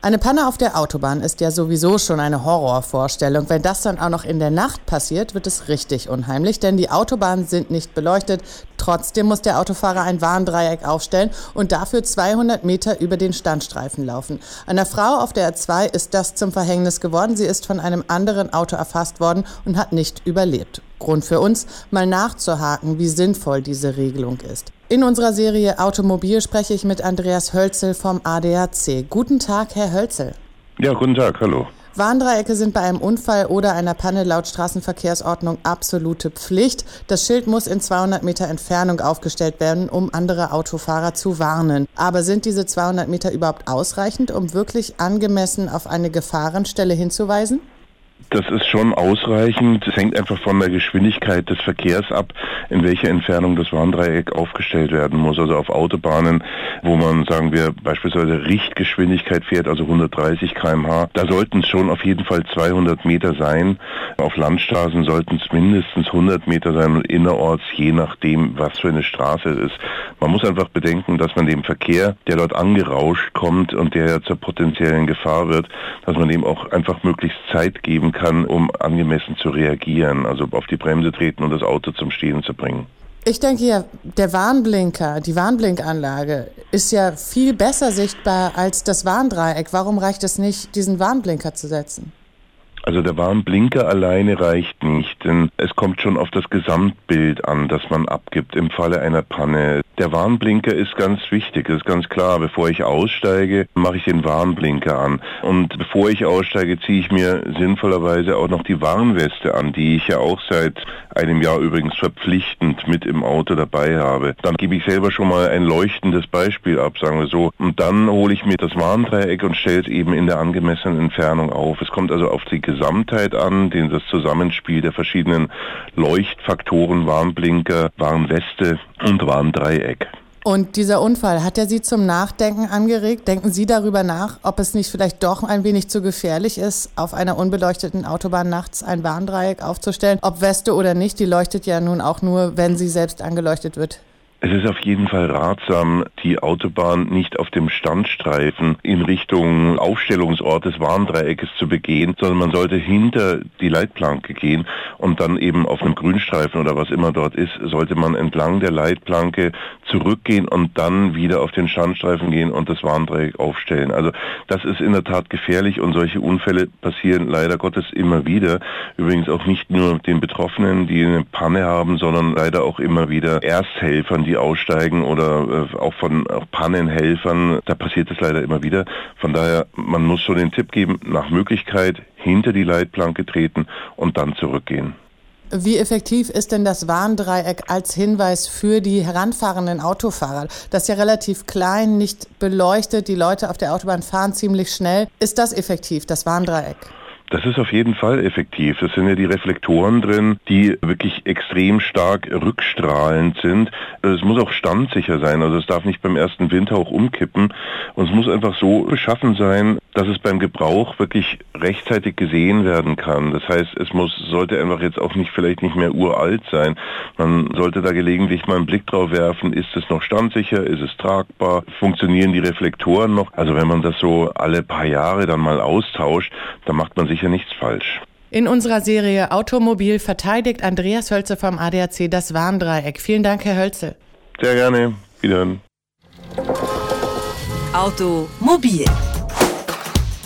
Eine Panne auf der Autobahn ist ja sowieso schon eine Horrorvorstellung. Wenn das dann auch noch in der Nacht passiert, wird es richtig unheimlich, denn die Autobahnen sind nicht beleuchtet. Trotzdem muss der Autofahrer ein Warndreieck aufstellen und dafür 200 Meter über den Standstreifen laufen. Einer Frau auf der R2 ist das zum Verhängnis geworden. Sie ist von einem anderen Auto erfasst worden und hat nicht überlebt. Grund für uns, mal nachzuhaken, wie sinnvoll diese Regelung ist. In unserer Serie Automobil spreche ich mit Andreas Hölzel vom ADAC. Guten Tag, Herr Hölzel. Ja, guten Tag, hallo. Warndreiecke sind bei einem Unfall oder einer Panne laut Straßenverkehrsordnung absolute Pflicht. Das Schild muss in 200 Meter Entfernung aufgestellt werden, um andere Autofahrer zu warnen. Aber sind diese 200 Meter überhaupt ausreichend, um wirklich angemessen auf eine Gefahrenstelle hinzuweisen? Das ist schon ausreichend. Es hängt einfach von der Geschwindigkeit des Verkehrs ab, in welcher Entfernung das Warndreieck aufgestellt werden muss. Also auf Autobahnen, wo man, sagen wir, beispielsweise Richtgeschwindigkeit fährt, also 130 kmh, da sollten es schon auf jeden Fall 200 Meter sein. Auf Landstraßen sollten es mindestens 100 Meter sein und innerorts, je nachdem, was für eine Straße es ist. Man muss einfach bedenken, dass man dem Verkehr, der dort angerauscht kommt und der ja zur potenziellen Gefahr wird, dass man dem auch einfach möglichst Zeit geben kann, um angemessen zu reagieren, also auf die Bremse treten und das Auto zum Stehen zu bringen. Ich denke ja, der Warnblinker, die Warnblinkanlage ist ja viel besser sichtbar als das Warndreieck. Warum reicht es nicht, diesen Warnblinker zu setzen? Also der Warnblinker alleine reicht nicht, denn es kommt schon auf das Gesamtbild an, das man abgibt im Falle einer Panne. Der Warnblinker ist ganz wichtig, das ist ganz klar. Bevor ich aussteige, mache ich den Warnblinker an. Und bevor ich aussteige, ziehe ich mir sinnvollerweise auch noch die Warnweste an, die ich ja auch seit einem Jahr übrigens verpflichtend mit im Auto dabei habe. Dann gebe ich selber schon mal ein leuchtendes Beispiel ab, sagen wir so. Und dann hole ich mir das Warndreieck und stelle es eben in der angemessenen Entfernung auf. Es kommt also auf die Gesamtheit an, den das Zusammenspiel der verschiedenen Leuchtfaktoren, Warnblinker, Warnweste und Warndreieck. Und dieser Unfall, hat er Sie zum Nachdenken angeregt? Denken Sie darüber nach, ob es nicht vielleicht doch ein wenig zu gefährlich ist, auf einer unbeleuchteten Autobahn nachts ein Warndreieck aufzustellen? Ob Weste oder nicht, die leuchtet ja nun auch nur, wenn sie selbst angeleuchtet wird. Es ist auf jeden Fall ratsam, die Autobahn nicht auf dem Standstreifen in Richtung Aufstellungsort des Warndreieckes zu begehen, sondern man sollte hinter die Leitplanke gehen und dann eben auf einem Grünstreifen oder was immer dort ist, sollte man entlang der Leitplanke zurückgehen und dann wieder auf den Standstreifen gehen und das Warndreieck aufstellen. Also das ist in der Tat gefährlich und solche Unfälle passieren leider Gottes immer wieder. Übrigens auch nicht nur den Betroffenen, die eine Panne haben, sondern leider auch immer wieder Ersthelfern, die aussteigen oder äh, auch von auch Pannenhelfern. Da passiert es leider immer wieder. Von daher, man muss schon den Tipp geben, nach Möglichkeit hinter die Leitplanke treten und dann zurückgehen. Wie effektiv ist denn das Warndreieck als Hinweis für die heranfahrenden Autofahrer? Das ist ja relativ klein, nicht beleuchtet, die Leute auf der Autobahn fahren ziemlich schnell. Ist das effektiv, das Warndreieck? Das ist auf jeden Fall effektiv. Das sind ja die Reflektoren drin, die wirklich extrem stark rückstrahlend sind. Es muss auch standsicher sein. Also es darf nicht beim ersten Windhauch umkippen. Und es muss einfach so beschaffen sein, dass es beim Gebrauch wirklich rechtzeitig gesehen werden kann. Das heißt, es muss, sollte einfach jetzt auch nicht, vielleicht nicht mehr uralt sein. Man sollte da gelegentlich mal einen Blick drauf werfen. Ist es noch standsicher? Ist es tragbar? Funktionieren die Reflektoren noch? Also wenn man das so alle paar Jahre dann mal austauscht, dann macht man sich sicher nichts falsch. In unserer Serie Automobil verteidigt Andreas Hölze vom ADAC das Warndreieck. Vielen Dank, Herr Hölze. Sehr gerne. Wiederhören. Automobil